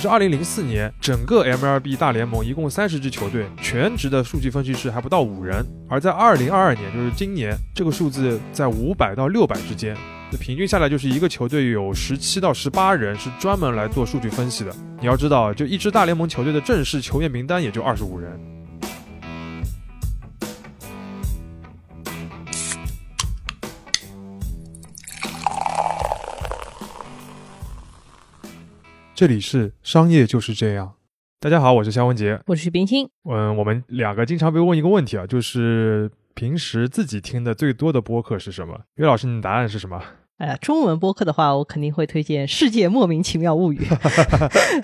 是二零零四年，整个 MLB 大联盟一共三十支球队，全职的数据分析师还不到五人，而在二零二二年，就是今年，这个数字在五百到六百之间，那平均下来就是一个球队有十七到十八人是专门来做数据分析的。你要知道，就一支大联盟球队的正式球员名单也就二十五人。这里是商业就是这样。大家好，我是肖文杰，我是徐冰清。嗯，我们两个经常被问一个问题啊，就是平时自己听的最多的播客是什么？岳老师，你的答案是什么？哎呀，中文播客的话，我肯定会推荐《世界莫名其妙物语》。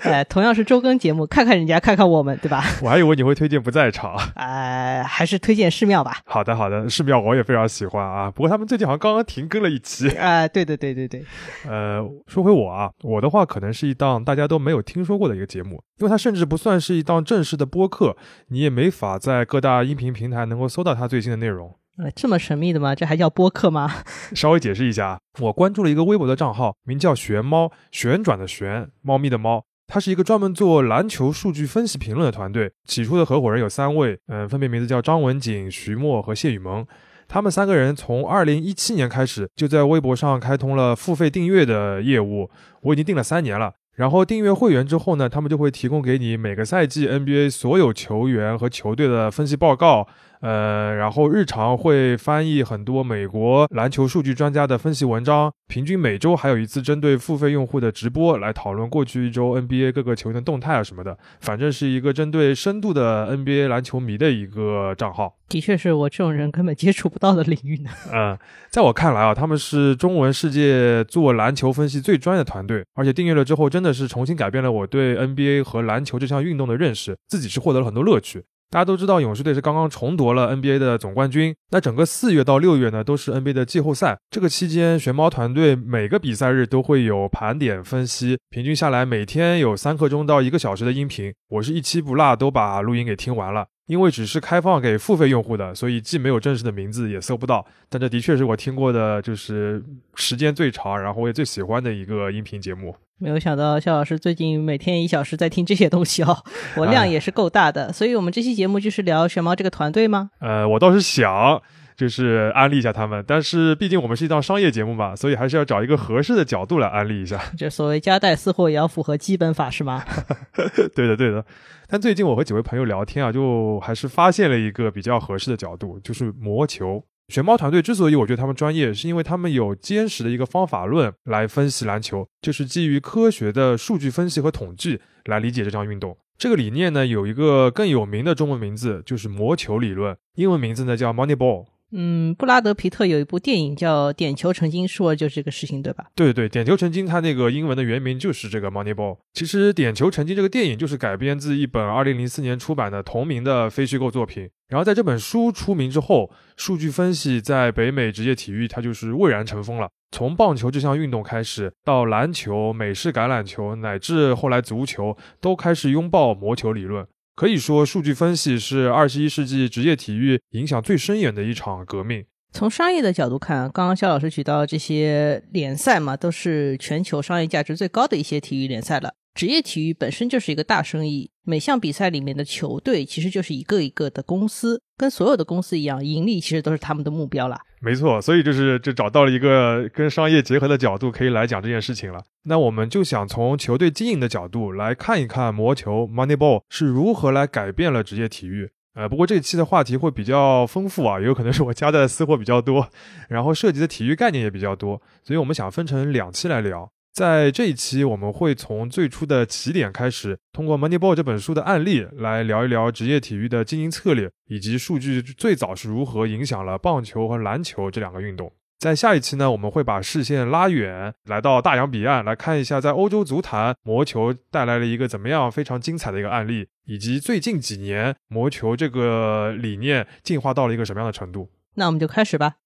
哎，同样是周更节目，看看人家，看看我们，对吧？我还以为你会推荐不在场。哎，还是推荐寺庙吧。好的，好的，寺庙我也非常喜欢啊。不过他们最近好像刚刚停更了一期。哎，对对对对对。呃，说回我啊，我的话可能是一档大家都没有听说过的一个节目，因为它甚至不算是一档正式的播客，你也没法在各大音频平台能够搜到它最新的内容。呃，这么神秘的吗？这还叫播客吗？稍微解释一下，我关注了一个微博的账号，名叫“玄猫”，旋转的旋，猫咪的猫。它是一个专门做篮球数据分析评论的团队。起初的合伙人有三位，嗯，分别名字叫张文景、徐墨和谢雨萌。他们三个人从二零一七年开始就在微博上开通了付费订阅的业务，我已经订了三年了。然后订阅会员之后呢，他们就会提供给你每个赛季 NBA 所有球员和球队的分析报告。呃，然后日常会翻译很多美国篮球数据专家的分析文章，平均每周还有一次针对付费用户的直播来讨论过去一周 NBA 各个球员的动态啊什么的，反正是一个针对深度的 NBA 篮球迷的一个账号。的确是我这种人根本接触不到的领域呢。嗯，在我看来啊，他们是中文世界做篮球分析最专业的团队，而且订阅了之后真的是重新改变了我对 NBA 和篮球这项运动的认识，自己是获得了很多乐趣。大家都知道，勇士队是刚刚重夺了 NBA 的总冠军。那整个四月到六月呢，都是 NBA 的季后赛。这个期间，玄猫团队每个比赛日都会有盘点分析，平均下来每天有三刻钟到一个小时的音频。我是一期不落都把录音给听完了。因为只是开放给付费用户的，所以既没有正式的名字，也搜不到。但这的确是我听过的，就是时间最长，然后我也最喜欢的一个音频节目。没有想到肖老师最近每天一小时在听这些东西哦，我量也是够大的。所以我们这期节目就是聊玄猫这个团队吗？呃，我倒是想。就是安利一下他们，但是毕竟我们是一档商业节目嘛，所以还是要找一个合适的角度来安利一下。这所谓夹带私货也要符合基本法是吗？对的，对的。但最近我和几位朋友聊天啊，就还是发现了一个比较合适的角度，就是魔球。玄猫团队之所以我觉得他们专业，是因为他们有坚实的一个方法论来分析篮球，就是基于科学的数据分析和统计来理解这项运动。这个理念呢，有一个更有名的中文名字，就是魔球理论，英文名字呢叫 Moneyball。嗯，布拉德皮特有一部电影叫《点球成金》，说就是这个事情，对吧？对对，点球成金，它那个英文的原名就是这个 Moneyball。其实，《点球成金》这个电影就是改编自一本2004年出版的同名的非虚构作品。然后，在这本书出名之后，数据分析在北美职业体育它就是蔚然成风了。从棒球这项运动开始，到篮球、美式橄榄球，乃至后来足球，都开始拥抱魔球理论。可以说，数据分析是二十一世纪职业体育影响最深远的一场革命。从商业的角度看，刚刚肖老师举到这些联赛嘛，都是全球商业价值最高的一些体育联赛了。职业体育本身就是一个大生意，每项比赛里面的球队其实就是一个一个的公司，跟所有的公司一样，盈利其实都是他们的目标了。没错，所以就是就找到了一个跟商业结合的角度，可以来讲这件事情了。那我们就想从球队经营的角度来看一看魔球 Moneyball 是如何来改变了职业体育。呃，不过这期的话题会比较丰富啊，有可能是我夹带的私货比较多，然后涉及的体育概念也比较多，所以我们想分成两期来聊。在这一期，我们会从最初的起点开始，通过《Moneyball》这本书的案例来聊一聊职业体育的经营策略，以及数据最早是如何影响了棒球和篮球这两个运动。在下一期呢，我们会把视线拉远，来到大洋彼岸，来看一下在欧洲足坛魔球带来了一个怎么样非常精彩的一个案例，以及最近几年魔球这个理念进化到了一个什么样的程度。那我们就开始吧。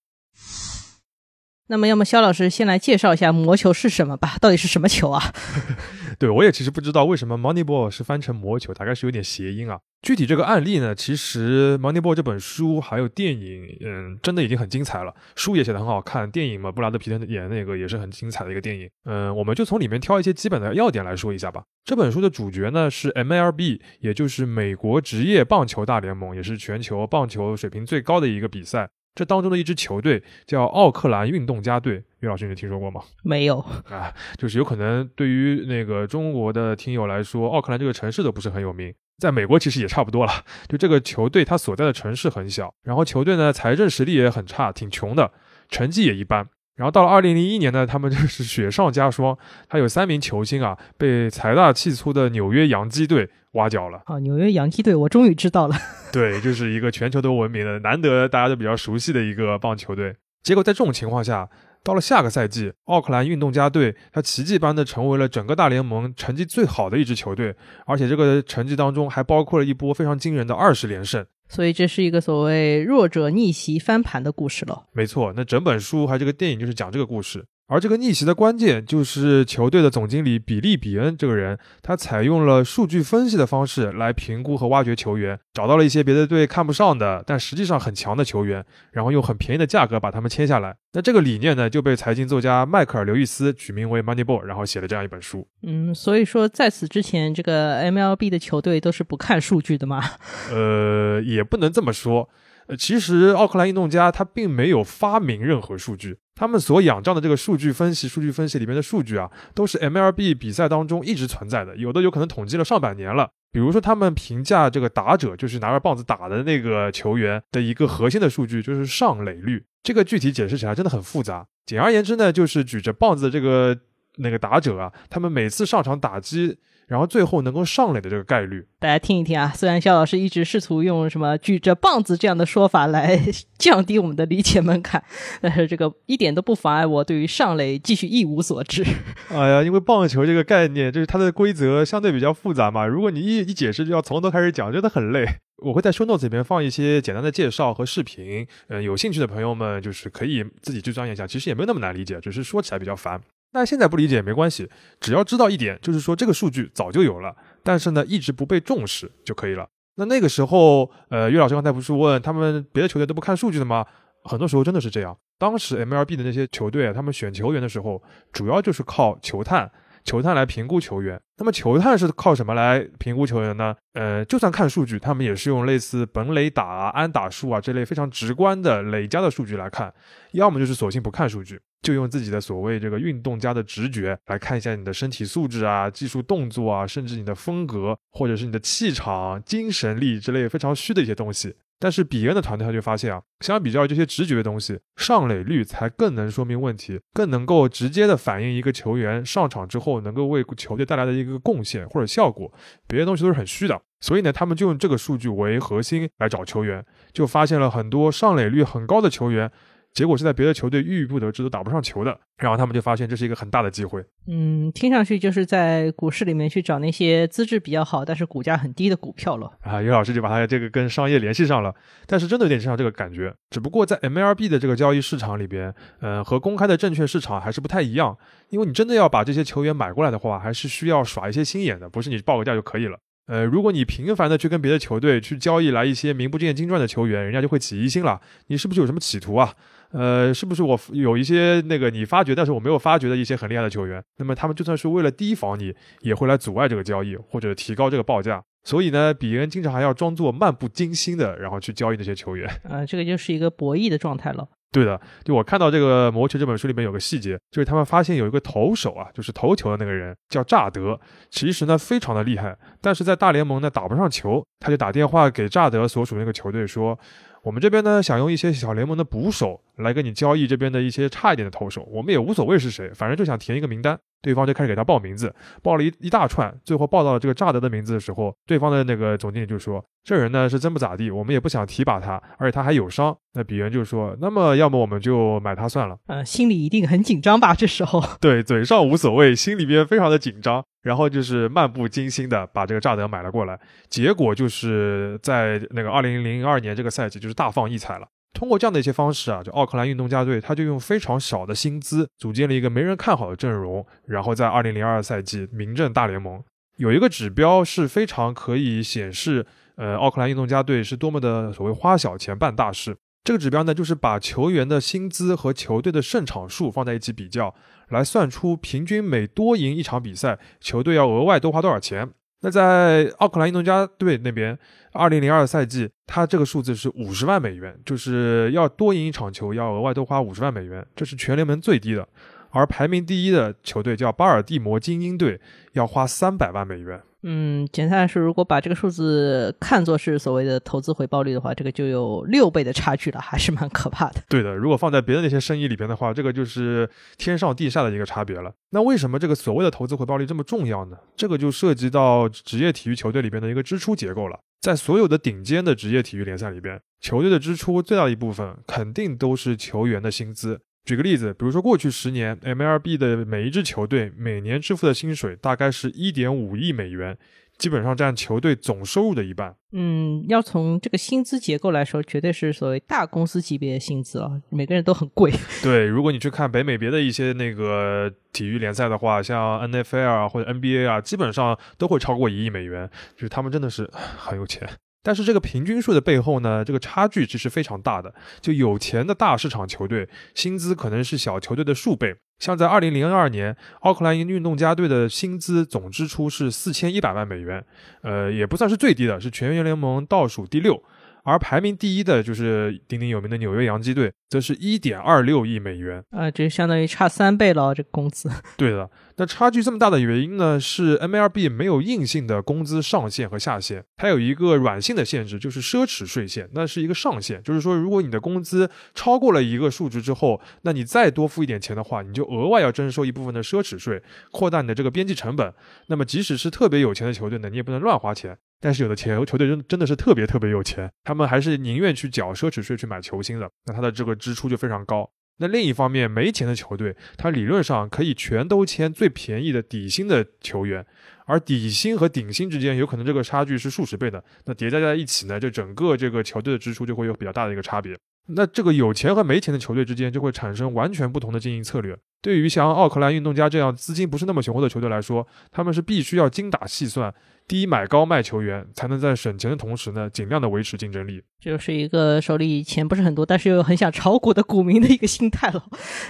那么，要么肖老师先来介绍一下魔球是什么吧？到底是什么球啊？对我也其实不知道为什么 Moneyball 是翻成魔球，大概是有点谐音啊。具体这个案例呢，其实 Moneyball 这本书还有电影，嗯，真的已经很精彩了。书也写得很好看，电影嘛，布拉德皮特演的那个也是很精彩的一个电影。嗯，我们就从里面挑一些基本的要点来说一下吧。这本书的主角呢是 MLB，也就是美国职业棒球大联盟，也是全球棒球水平最高的一个比赛。这当中的一支球队叫奥克兰运动家队，岳老师你听说过吗？没有啊，就是有可能对于那个中国的听友来说，奥克兰这个城市都不是很有名，在美国其实也差不多了。就这个球队，它所在的城市很小，然后球队呢财政实力也很差，挺穷的，成绩也一般。然后到了二零零一年呢，他们就是 雪上加霜，他有三名球星啊被财大气粗的纽约洋基队挖角了。啊，纽约洋基队，我终于知道了。对，就是一个全球都闻名的、难得大家都比较熟悉的一个棒球队。结果在这种情况下，到了下个赛季，奥克兰运动家队他奇迹般的成为了整个大联盟成绩最好的一支球队，而且这个成绩当中还包括了一波非常惊人的二十连胜。所以这是一个所谓弱者逆袭翻盘的故事了。没错，那整本书还有这个电影就是讲这个故事。而这个逆袭的关键就是球队的总经理比利·比恩这个人，他采用了数据分析的方式来评估和挖掘球员，找到了一些别的队看不上的，但实际上很强的球员，然后用很便宜的价格把他们签下来。那这个理念呢，就被财经作家迈克尔·刘易斯取名为 Moneyball，然后写了这样一本书。嗯，所以说在此之前，这个 MLB 的球队都是不看数据的吗？呃，也不能这么说。呃，其实奥克兰运动家他并没有发明任何数据。他们所仰仗的这个数据分析，数据分析里面的数据啊，都是 MLB 比赛当中一直存在的，有的有可能统计了上百年了。比如说，他们评价这个打者，就是拿着棒子打的那个球员的一个核心的数据，就是上垒率。这个具体解释起来真的很复杂。简而言之呢，就是举着棒子的这个那个打者啊，他们每次上场打击。然后最后能够上垒的这个概率，大家听一听啊。虽然肖老师一直试图用什么举着棒子这样的说法来 降低我们的理解门槛，但是这个一点都不妨碍我对于上垒继续一无所知。哎呀，因为棒球这个概念就是它的规则相对比较复杂嘛，如果你一一解释就要从头开始讲，真的很累。我会在 show notes 里面放一些简单的介绍和视频，嗯，有兴趣的朋友们就是可以自己去钻研一下，其实也没有那么难理解，只是说起来比较烦。那现在不理解也没关系，只要知道一点，就是说这个数据早就有了，但是呢一直不被重视就可以了。那那个时候，呃，岳老师刚才不是问他们别的球队都不看数据的吗？很多时候真的是这样。当时 MLB 的那些球队啊，他们选球员的时候，主要就是靠球探。球探来评估球员，那么球探是靠什么来评估球员呢？呃，就算看数据，他们也是用类似本垒打啊、安打数啊这类非常直观的累加的数据来看，要么就是索性不看数据，就用自己的所谓这个运动家的直觉来看一下你的身体素质啊、技术动作啊，甚至你的风格或者是你的气场、精神力之类非常虚的一些东西。但是比恩的团队他就发现啊，相比较这些直觉的东西，上垒率才更能说明问题，更能够直接的反映一个球员上场之后能够为球队带来的一个贡献或者效果，别的东西都是很虚的。所以呢，他们就用这个数据为核心来找球员，就发现了很多上垒率很高的球员。结果是在别的球队郁郁不得志，都打不上球的。然后他们就发现这是一个很大的机会。嗯，听上去就是在股市里面去找那些资质比较好，但是股价很低的股票了。啊，尤老师就把他这个跟商业联系上了。但是真的有点像这个感觉，只不过在 MLB 的这个交易市场里边，嗯，和公开的证券市场还是不太一样。因为你真的要把这些球员买过来的话，还是需要耍一些心眼的，不是你报个价就可以了。呃，如果你频繁的去跟别的球队去交易来一些名不见经传的球员，人家就会起疑心了。你是不是有什么企图啊？呃，是不是我有一些那个你发掘，但是我没有发掘的一些很厉害的球员？那么他们就算是为了提防你，也会来阻碍这个交易或者提高这个报价。所以呢，比恩经常还要装作漫不经心的，然后去交易那些球员。啊，这个就是一个博弈的状态了。对的，就我看到这个《魔球》这本书里面有个细节，就是他们发现有一个投手啊，就是投球的那个人叫乍德，其实呢非常的厉害，但是在大联盟呢打不上球，他就打电话给乍德所属那个球队说。我们这边呢，想用一些小联盟的捕手来跟你交易这边的一些差一点的投手，我们也无所谓是谁，反正就想填一个名单。对方就开始给他报名字，报了一一大串，最后报到了这个乍德的名字的时候，对方的那个总经理就说：“这人呢是真不咋地，我们也不想提拔他，而且他还有伤。”那比恩就说：“那么要么我们就买他算了。”呃，心里一定很紧张吧？这时候，对，嘴上无所谓，心里边非常的紧张，然后就是漫不经心的把这个乍德买了过来，结果就是在那个二零零二年这个赛季就是大放异彩了。通过这样的一些方式啊，就奥克兰运动家队，他就用非常少的薪资组建了一个没人看好的阵容，然后在二零零二赛季名震大联盟。有一个指标是非常可以显示，呃，奥克兰运动家队是多么的所谓花小钱办大事。这个指标呢，就是把球员的薪资和球队的胜场数放在一起比较，来算出平均每多赢一场比赛，球队要额外多花多少钱。那在奥克兰运动家队那边，二零零二赛季，他这个数字是五十万美元，就是要多赢一场球要额外多花五十万美元，这是全联盟最低的。而排名第一的球队叫巴尔的摩精英队，要花三百万美元。嗯，简单来说，如果把这个数字看作是所谓的投资回报率的话，这个就有六倍的差距了，还是蛮可怕的。对的，如果放在别的那些生意里边的话，这个就是天上地下的一个差别了。那为什么这个所谓的投资回报率这么重要呢？这个就涉及到职业体育球队里边的一个支出结构了。在所有的顶尖的职业体育联赛里边，球队的支出最大一部分肯定都是球员的薪资。举个例子，比如说过去十年，MLB 的每一支球队每年支付的薪水大概是一点五亿美元，基本上占球队总收入的一半。嗯，要从这个薪资结构来说，绝对是所谓大公司级别的薪资啊，每个人都很贵。对，如果你去看北美别的一些那个体育联赛的话，像 NFL 啊或者 NBA 啊，基本上都会超过一亿美元，就是他们真的是很有钱。但是这个平均数的背后呢，这个差距其实非常大的。就有钱的大市场球队，薪资可能是小球队的数倍。像在二零零二年，奥克兰运动家队的薪资总支出是四千一百万美元，呃，也不算是最低的，是全员联盟倒数第六。而排名第一的就是鼎鼎有名的纽约洋基队，则是一点二六亿美元啊，这相当于差三倍了，这个工资。对的，那差距这么大的原因呢，是 MLB 没有硬性的工资上限和下限，它有一个软性的限制，就是奢侈税限，那是一个上限，就是说如果你的工资超过了一个数值之后，那你再多付一点钱的话，你就额外要征收一部分的奢侈税，扩大你的这个边际成本。那么即使是特别有钱的球队呢，你也不能乱花钱。但是有的球球队真真的是特别特别有钱，他们还是宁愿去缴奢侈税去买球星的，那他的这个支出就非常高。那另一方面，没钱的球队，他理论上可以全都签最便宜的底薪的球员，而底薪和顶薪之间有可能这个差距是数十倍的，那叠加在一起呢，就整个这个球队的支出就会有比较大的一个差别。那这个有钱和没钱的球队之间就会产生完全不同的经营策略。对于像奥克兰运动家这样资金不是那么雄厚的球队来说，他们是必须要精打细算。低买高卖球员，才能在省钱的同时呢，尽量的维持竞争力。这就是一个手里钱不是很多，但是又很想炒股的股民的一个心态了。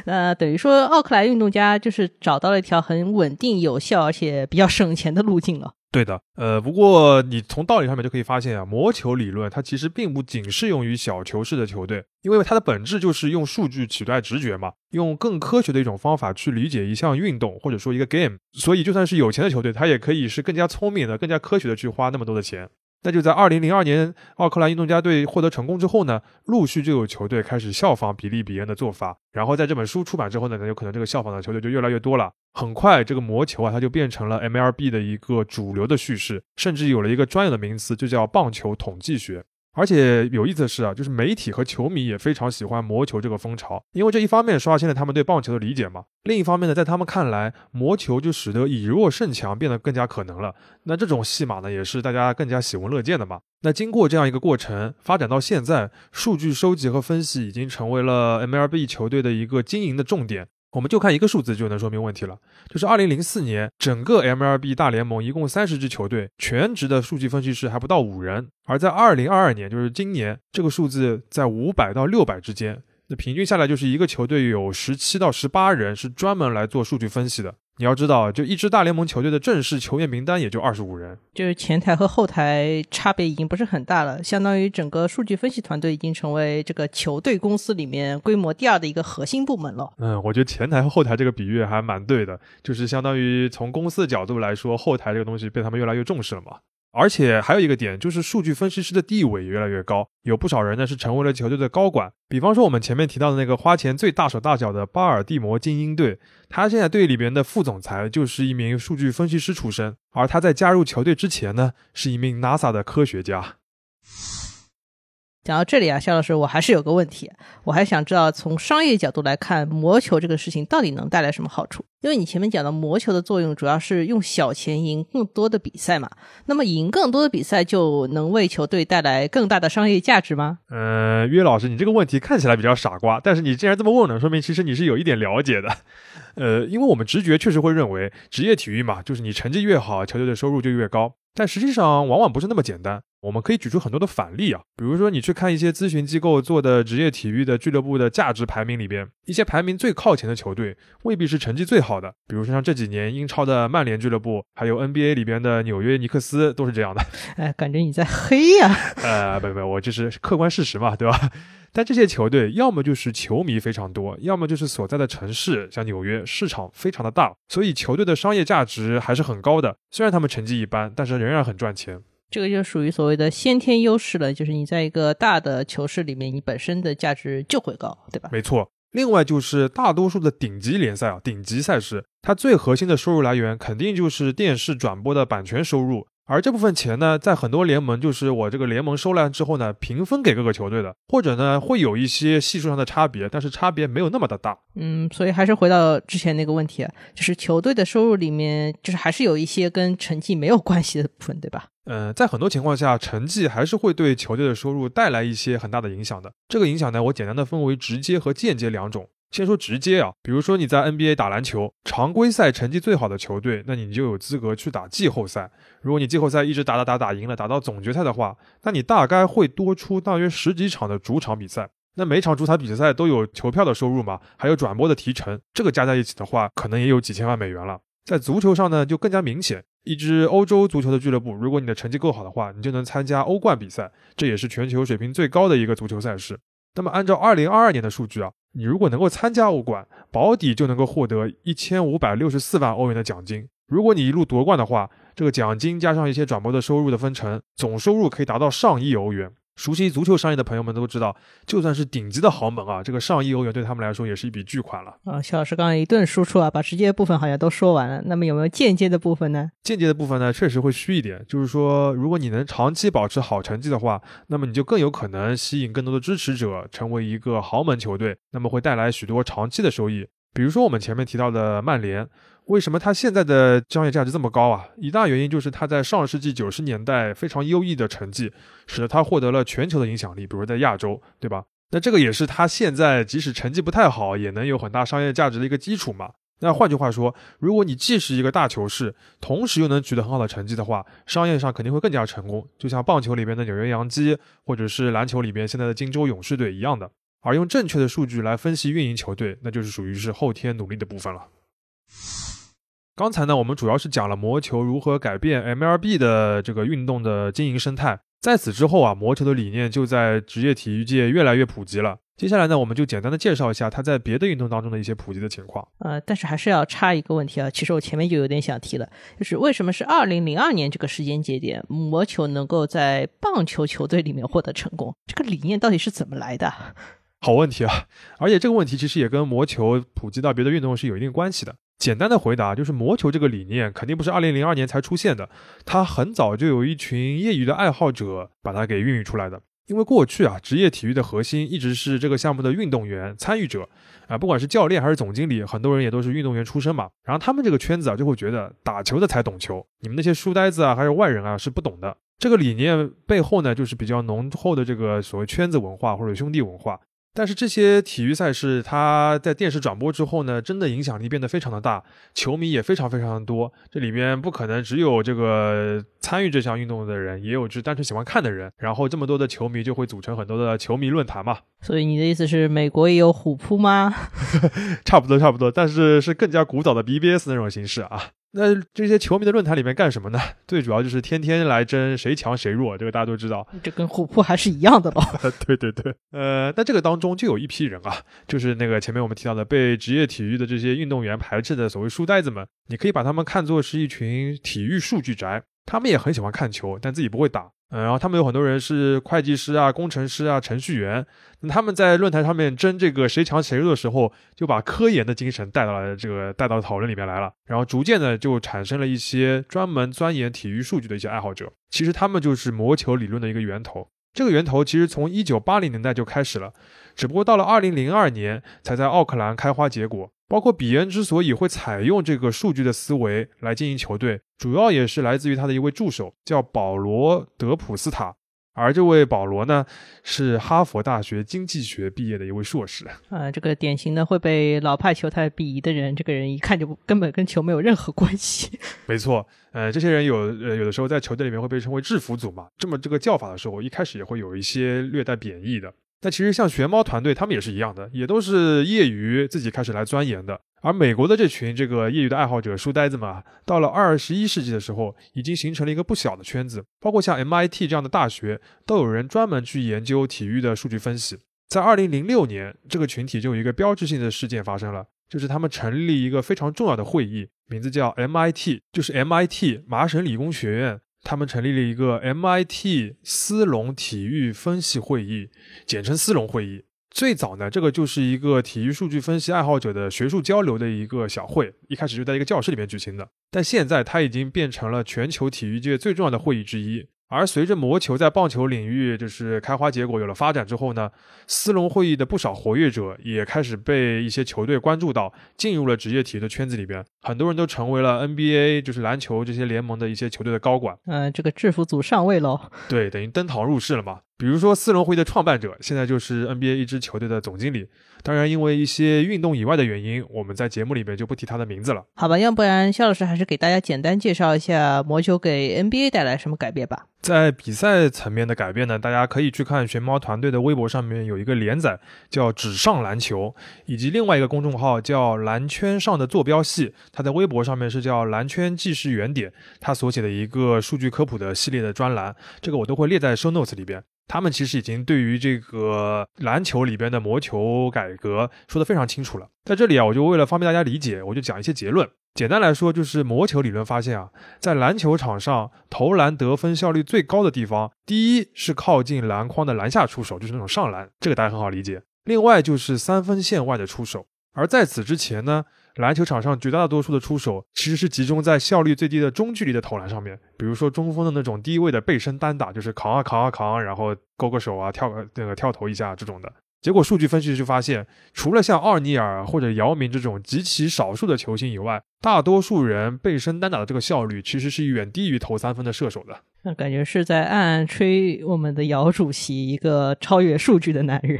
那等于说，奥克兰运动家就是找到了一条很稳定、有效而且比较省钱的路径了。对的，呃，不过你从道理上面就可以发现啊，魔球理论它其实并不仅适用于小球式的球队，因为它的本质就是用数据取代直觉嘛，用更科学的一种方法去理解一项运动或者说一个 game，所以就算是有钱的球队，它也可以是更加聪明的、更加科学的去花那么多的钱。那就在二零零二年奥克兰运动家队获得成功之后呢，陆续就有球队开始效仿比利比恩的做法。然后在这本书出版之后呢，那有可能这个效仿的球队就越来越多了。很快，这个魔球啊，它就变成了 MLB 的一个主流的叙事，甚至有了一个专有的名词，就叫棒球统计学。而且有意思的是啊，就是媒体和球迷也非常喜欢魔球这个风潮，因为这一方面刷新了他们对棒球的理解嘛。另一方面呢，在他们看来，魔球就使得以弱胜强变得更加可能了。那这种戏码呢，也是大家更加喜闻乐见的嘛。那经过这样一个过程发展到现在，数据收集和分析已经成为了 MLB 球队的一个经营的重点。我们就看一个数字就能说明问题了，就是二零零四年整个 MLB 大联盟一共三十支球队，全职的数据分析师还不到五人，而在二零二二年，就是今年，这个数字在五百到六百之间，那平均下来就是一个球队有十七到十八人是专门来做数据分析的。你要知道，就一支大联盟球队的正式球员名单也就二十五人，就是前台和后台差别已经不是很大了，相当于整个数据分析团队已经成为这个球队公司里面规模第二的一个核心部门了。嗯，我觉得前台和后台这个比喻还蛮对的，就是相当于从公司的角度来说，后台这个东西被他们越来越重视了嘛。而且还有一个点，就是数据分析师的地位越来越高，有不少人呢是成为了球队的高管。比方说我们前面提到的那个花钱最大手大脚的巴尔的摩精英队，他现在队里边的副总裁就是一名数据分析师出身，而他在加入球队之前呢，是一名 NASA 的科学家。讲到这里啊，肖老师，我还是有个问题，我还想知道从商业角度来看，魔球这个事情到底能带来什么好处？因为你前面讲的魔球的作用主要是用小钱赢更多的比赛嘛，那么赢更多的比赛就能为球队带来更大的商业价值吗？嗯，约老师，你这个问题看起来比较傻瓜，但是你既然这么问了，说明其实你是有一点了解的。呃，因为我们直觉确实会认为，职业体育嘛，就是你成绩越好，球队的收入就越高。但实际上往往不是那么简单。我们可以举出很多的反例啊，比如说你去看一些咨询机构做的职业体育的俱乐部的价值排名里边，一些排名最靠前的球队未必是成绩最好的。比如说像这几年英超的曼联俱乐部，还有 NBA 里边的纽约尼克斯都是这样的。哎，感觉你在黑呀？呃，不不，我这是客观事实嘛，对吧？但这些球队要么就是球迷非常多，要么就是所在的城市像纽约市场非常的大，所以球队的商业价值还是很高的。虽然他们成绩一般，但是仍然很赚钱。这个就属于所谓的先天优势了，就是你在一个大的球市里面，你本身的价值就会高，对吧？没错。另外就是大多数的顶级联赛啊，顶级赛事，它最核心的收入来源肯定就是电视转播的版权收入。而这部分钱呢，在很多联盟就是我这个联盟收来之后呢，平分给各个球队的，或者呢会有一些系数上的差别，但是差别没有那么的大。嗯，所以还是回到之前那个问题，就是球队的收入里面，就是还是有一些跟成绩没有关系的部分，对吧？嗯，在很多情况下，成绩还是会对球队的收入带来一些很大的影响的。这个影响呢，我简单的分为直接和间接两种。先说直接啊，比如说你在 NBA 打篮球，常规赛成绩最好的球队，那你就有资格去打季后赛。如果你季后赛一直打打打打赢了，打到总决赛的话，那你大概会多出大约十几场的主场比赛。那每场主场比赛都有球票的收入嘛，还有转播的提成，这个加在一起的话，可能也有几千万美元了。在足球上呢，就更加明显。一支欧洲足球的俱乐部，如果你的成绩够好的话，你就能参加欧冠比赛，这也是全球水平最高的一个足球赛事。那么按照二零二二年的数据啊。你如果能够参加欧冠，保底就能够获得一千五百六十四万欧元的奖金。如果你一路夺冠的话，这个奖金加上一些转播的收入的分成，总收入可以达到上亿欧元。熟悉足球商业的朋友们都知道，就算是顶级的豪门啊，这个上亿欧元对他们来说也是一笔巨款了啊。肖老师刚刚一顿输出啊，把直接部分好像都说完了。那么有没有间接的部分呢？间接的部分呢，确实会虚一点。就是说，如果你能长期保持好成绩的话，那么你就更有可能吸引更多的支持者，成为一个豪门球队，那么会带来许多长期的收益。比如说我们前面提到的曼联。为什么它现在的商业价值这么高啊？一大原因就是它在上世纪九十年代非常优异的成绩，使得它获得了全球的影响力，比如在亚洲，对吧？那这个也是它现在即使成绩不太好，也能有很大商业价值的一个基础嘛。那换句话说，如果你既是一个大球市，同时又能取得很好的成绩的话，商业上肯定会更加成功，就像棒球里边的纽约洋基，或者是篮球里边现在的金州勇士队一样的。而用正确的数据来分析运营球队，那就是属于是后天努力的部分了。刚才呢，我们主要是讲了魔球如何改变 MLB 的这个运动的经营生态。在此之后啊，魔球的理念就在职业体育界越来越普及了。接下来呢，我们就简单的介绍一下它在别的运动当中的一些普及的情况。呃，但是还是要插一个问题啊，其实我前面就有点想提了，就是为什么是二零零二年这个时间节点，魔球能够在棒球球队里面获得成功？这个理念到底是怎么来的？好问题啊！而且这个问题其实也跟魔球普及到别的运动是有一定关系的。简单的回答就是，魔球这个理念肯定不是二零零二年才出现的，它很早就有一群业余的爱好者把它给孕育出来的。因为过去啊，职业体育的核心一直是这个项目的运动员、参与者啊，不管是教练还是总经理，很多人也都是运动员出身嘛。然后他们这个圈子啊，就会觉得打球的才懂球，你们那些书呆子啊，还是外人啊，是不懂的。这个理念背后呢，就是比较浓厚的这个所谓圈子文化或者兄弟文化。但是这些体育赛事，它在电视转播之后呢，真的影响力变得非常的大，球迷也非常非常的多。这里面不可能只有这个参与这项运动的人，也有只单纯喜欢看的人。然后这么多的球迷就会组成很多的球迷论坛嘛。所以你的意思是，美国也有虎扑吗？差不多，差不多，但是是更加古早的 BBS 那种形式啊。那这些球迷的论坛里面干什么呢？最主要就是天天来争谁强谁弱，这个大家都知道。这跟虎扑还是一样的喽。对对对，呃，那这个当中就有一批人啊，就是那个前面我们提到的被职业体育的这些运动员排斥的所谓书呆子们，你可以把他们看作是一群体育数据宅，他们也很喜欢看球，但自己不会打。嗯，然后他们有很多人是会计师啊、工程师啊、程序员，那他们在论坛上面争这个谁强谁弱的时候，就把科研的精神带到了这个带到讨论里面来了，然后逐渐的就产生了一些专门钻研体育数据的一些爱好者，其实他们就是魔球理论的一个源头。这个源头其实从一九八零年代就开始了，只不过到了二零零二年才在奥克兰开花结果。包括比恩之所以会采用这个数据的思维来经营球队，主要也是来自于他的一位助手，叫保罗·德普斯塔。而这位保罗呢，是哈佛大学经济学毕业的一位硕士。啊，这个典型的会被老派球探鄙夷的人，这个人一看就根本跟球没有任何关系。没错，呃，这些人有呃有的时候在球队里面会被称为制服组嘛，这么这个叫法的时候，一开始也会有一些略带贬义的。那其实像玄猫团队，他们也是一样的，也都是业余自己开始来钻研的。而美国的这群这个业余的爱好者书呆子们，到了二十一世纪的时候，已经形成了一个不小的圈子，包括像 MIT 这样的大学，都有人专门去研究体育的数据分析。在二零零六年，这个群体就有一个标志性的事件发生了，就是他们成立一个非常重要的会议，名字叫 MIT，就是 MIT 麻省理工学院。他们成立了一个 MIT 斯隆体育分析会议，简称斯隆会议。最早呢，这个就是一个体育数据分析爱好者的学术交流的一个小会，一开始就在一个教室里面举行的。但现在它已经变成了全球体育界最重要的会议之一。而随着魔球在棒球领域就是开花结果，有了发展之后呢，斯隆会议的不少活跃者也开始被一些球队关注到，进入了职业体育的圈子里边。很多人都成为了 NBA，就是篮球这些联盟的一些球队的高管。嗯，这个制服组上位喽。对，等于登堂入室了嘛。比如说，斯隆会的创办者现在就是 NBA 一支球队的总经理。当然，因为一些运动以外的原因，我们在节目里面就不提他的名字了。好吧，要不然肖老师还是给大家简单介绍一下魔球给 NBA 带来什么改变吧。在比赛层面的改变呢，大家可以去看熊猫团队的微博上面有一个连载叫《纸上篮球》，以及另外一个公众号叫“篮圈上的坐标系”，它在微博上面是叫“篮圈计时原点”，他所写的一个数据科普的系列的专栏，这个我都会列在 show notes 里边。他们其实已经对于这个篮球里边的魔球改革说得非常清楚了。在这里啊，我就为了方便大家理解，我就讲一些结论。简单来说，就是魔球理论发现啊，在篮球场上投篮得分效率最高的地方，第一是靠近篮筐的篮下出手，就是那种上篮，这个大家很好理解。另外就是三分线外的出手，而在此之前呢。篮球场上绝大多数的出手其实是集中在效率最低的中距离的投篮上面，比如说中锋的那种低位的背身单打，就是扛啊扛啊扛，然后勾个手啊跳个那个跳投一下这种的。结果数据分析就发现，除了像奥尼尔或者姚明这种极其少数的球星以外，大多数人背身单打的这个效率其实是远低于投三分的射手的。那感觉是在暗暗吹我们的姚主席一个超越数据的男人。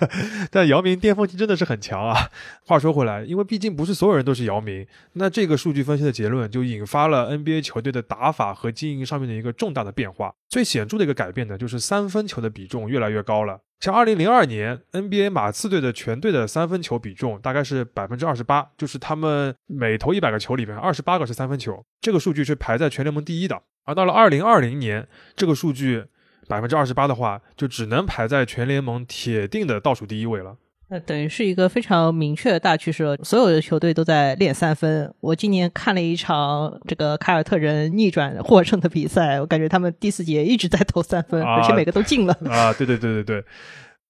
但姚明巅峰期真的是很强啊。话说回来，因为毕竟不是所有人都是姚明，那这个数据分析的结论就引发了 NBA 球队的打法和经营上面的一个重大的变化。最显著的一个改变呢，就是三分球的比重越来越高了。像二零零二年 NBA 马刺队的全队的三分球比重大概是百分之二十八，就是他们每投一百个球里面二十八个是三分球，这个数据是排在全联盟第一的。而到了二零二零年，这个数据百分之二十八的话，就只能排在全联盟铁定的倒数第一位了。那等于是一个非常明确的大趋势，所有的球队都在练三分。我今年看了一场这个凯尔特人逆转获胜的比赛，我感觉他们第四节一直在投三分，而且每个都进了。啊，对对对对对。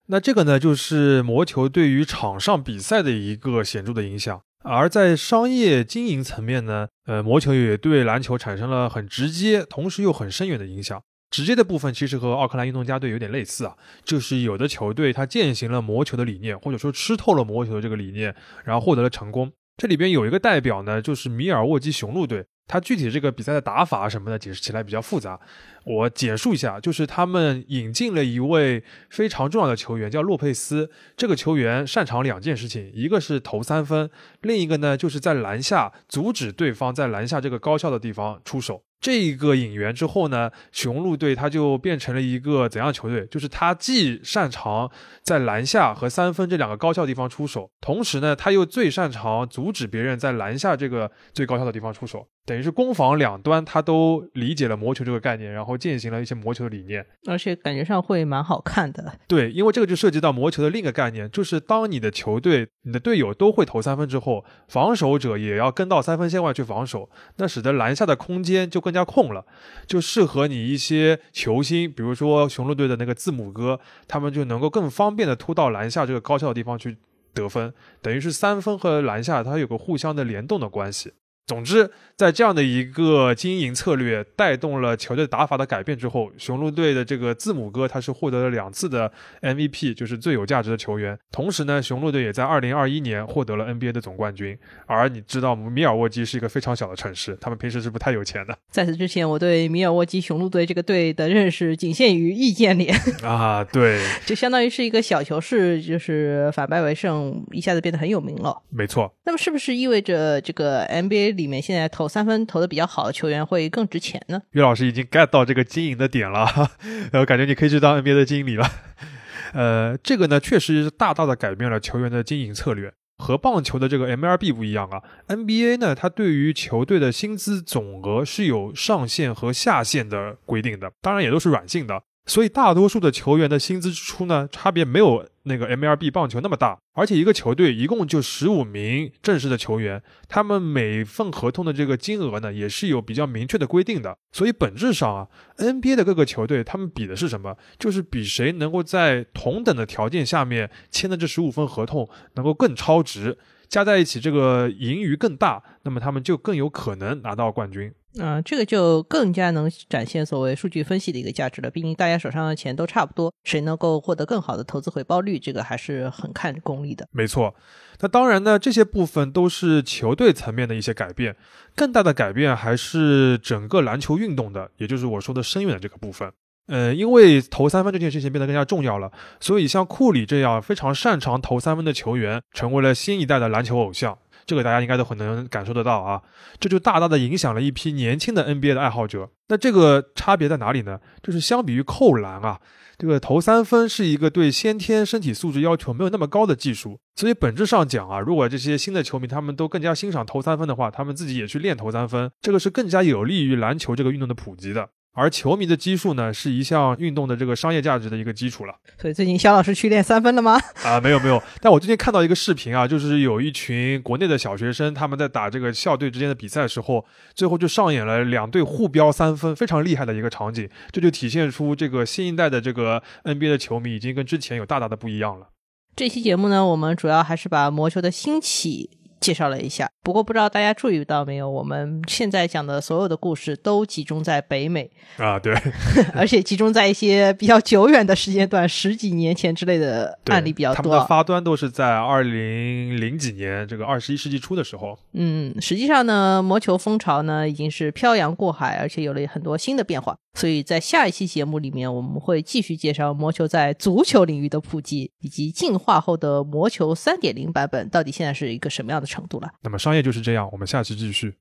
那这个呢，就是魔球对于场上比赛的一个显著的影响。而在商业经营层面呢，呃，魔球也对篮球产生了很直接，同时又很深远的影响。直接的部分其实和奥克兰运动家队有点类似啊，就是有的球队他践行了魔球的理念，或者说吃透了魔球的这个理念，然后获得了成功。这里边有一个代表呢，就是米尔沃基雄鹿队。他具体这个比赛的打法什么的解释起来比较复杂，我简述一下，就是他们引进了一位非常重要的球员，叫洛佩斯。这个球员擅长两件事情，一个是投三分，另一个呢就是在篮下阻止对方在篮下这个高效的地方出手。这个引援之后呢，雄鹿队他就变成了一个怎样球队？就是他既擅长在篮下和三分这两个高效地方出手，同时呢，他又最擅长阻止别人在篮下这个最高效的地方出手。等于是攻防两端，他都理解了魔球这个概念，然后践行了一些魔球的理念，而且感觉上会蛮好看的。对，因为这个就涉及到魔球的另一个概念，就是当你的球队、你的队友都会投三分之后，防守者也要跟到三分线外去防守，那使得篮下的空间就更加空了，就适合你一些球星，比如说雄鹿队的那个字母哥，他们就能够更方便的突到篮下这个高效的地方去得分，等于是三分和篮下它有个互相的联动的关系。总之，在这样的一个经营策略带动了球队打法的改变之后，雄鹿队的这个字母哥他是获得了两次的 MVP，就是最有价值的球员。同时呢，雄鹿队也在2021年获得了 NBA 的总冠军。而你知道，米尔沃基是一个非常小的城市，他们平时是不太有钱的。在此之前，我对米尔沃基雄鹿队这个队的认识仅限于易建联啊，对，就相当于是一个小球市，就是反败为胜，一下子变得很有名了。没错。那么是不是意味着这个 NBA？里面现在投三分投的比较好的球员会更值钱呢？于老师已经 get 到这个经营的点了，然后感觉你可以去当 NBA 的经理了。呃，这个呢确实大大的改变了球员的经营策略。和棒球的这个 MLB 不一样啊，NBA 呢它对于球队的薪资总额是有上限和下限的规定的，当然也都是软性的。所以大多数的球员的薪资支出呢，差别没有那个 MLB 棒球那么大。而且一个球队一共就十五名正式的球员，他们每份合同的这个金额呢，也是有比较明确的规定的。所以本质上啊，NBA 的各个球队他们比的是什么？就是比谁能够在同等的条件下面签的这十五份合同能够更超值，加在一起这个盈余更大，那么他们就更有可能拿到冠军。嗯，这个就更加能展现所谓数据分析的一个价值了。毕竟大家手上的钱都差不多，谁能够获得更好的投资回报率，这个还是很看功力的。没错，那当然呢，这些部分都是球队层面的一些改变，更大的改变还是整个篮球运动的，也就是我说的深远的这个部分。呃，因为投三分这件事情变得更加重要了，所以像库里这样非常擅长投三分的球员，成为了新一代的篮球偶像。这个大家应该都很能感受得到啊，这就大大的影响了一批年轻的 NBA 的爱好者。那这个差别在哪里呢？就是相比于扣篮啊，这个投三分是一个对先天身体素质要求没有那么高的技术。所以本质上讲啊，如果这些新的球迷他们都更加欣赏投三分的话，他们自己也去练投三分，这个是更加有利于篮球这个运动的普及的。而球迷的基数呢，是一项运动的这个商业价值的一个基础了。所以最近肖老师去练三分了吗？啊，没有没有。但我最近看到一个视频啊，就是有一群国内的小学生，他们在打这个校队之间的比赛时候，最后就上演了两队互飙三分，非常厉害的一个场景。这就体现出这个新一代的这个 NBA 的球迷已经跟之前有大大的不一样了。这期节目呢，我们主要还是把魔球的兴起。介绍了一下，不过不知道大家注意到没有，我们现在讲的所有的故事都集中在北美啊，对，而且集中在一些比较久远的时间段，十几年前之类的案例比较多。他们的发端都是在二零零几年，这个二十一世纪初的时候。嗯，实际上呢，魔球风潮呢已经是漂洋过海，而且有了很多新的变化。所以在下一期节目里面，我们会继续介绍魔球在足球领域的普及，以及进化后的魔球三点零版本到底现在是一个什么样的程度了。那么商业就是这样，我们下期继续。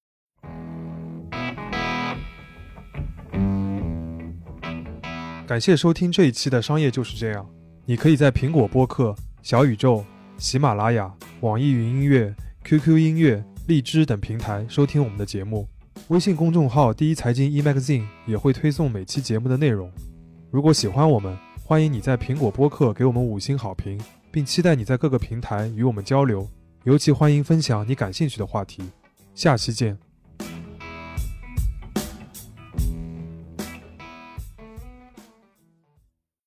感谢收听这一期的商业就是这样。你可以在苹果播客、小宇宙、喜马拉雅、网易云音乐、QQ 音乐、荔枝等平台收听我们的节目。微信公众号“第一财经 e magazine” 也会推送每期节目的内容。如果喜欢我们，欢迎你在苹果播客给我们五星好评，并期待你在各个平台与我们交流。尤其欢迎分享你感兴趣的话题。下期见。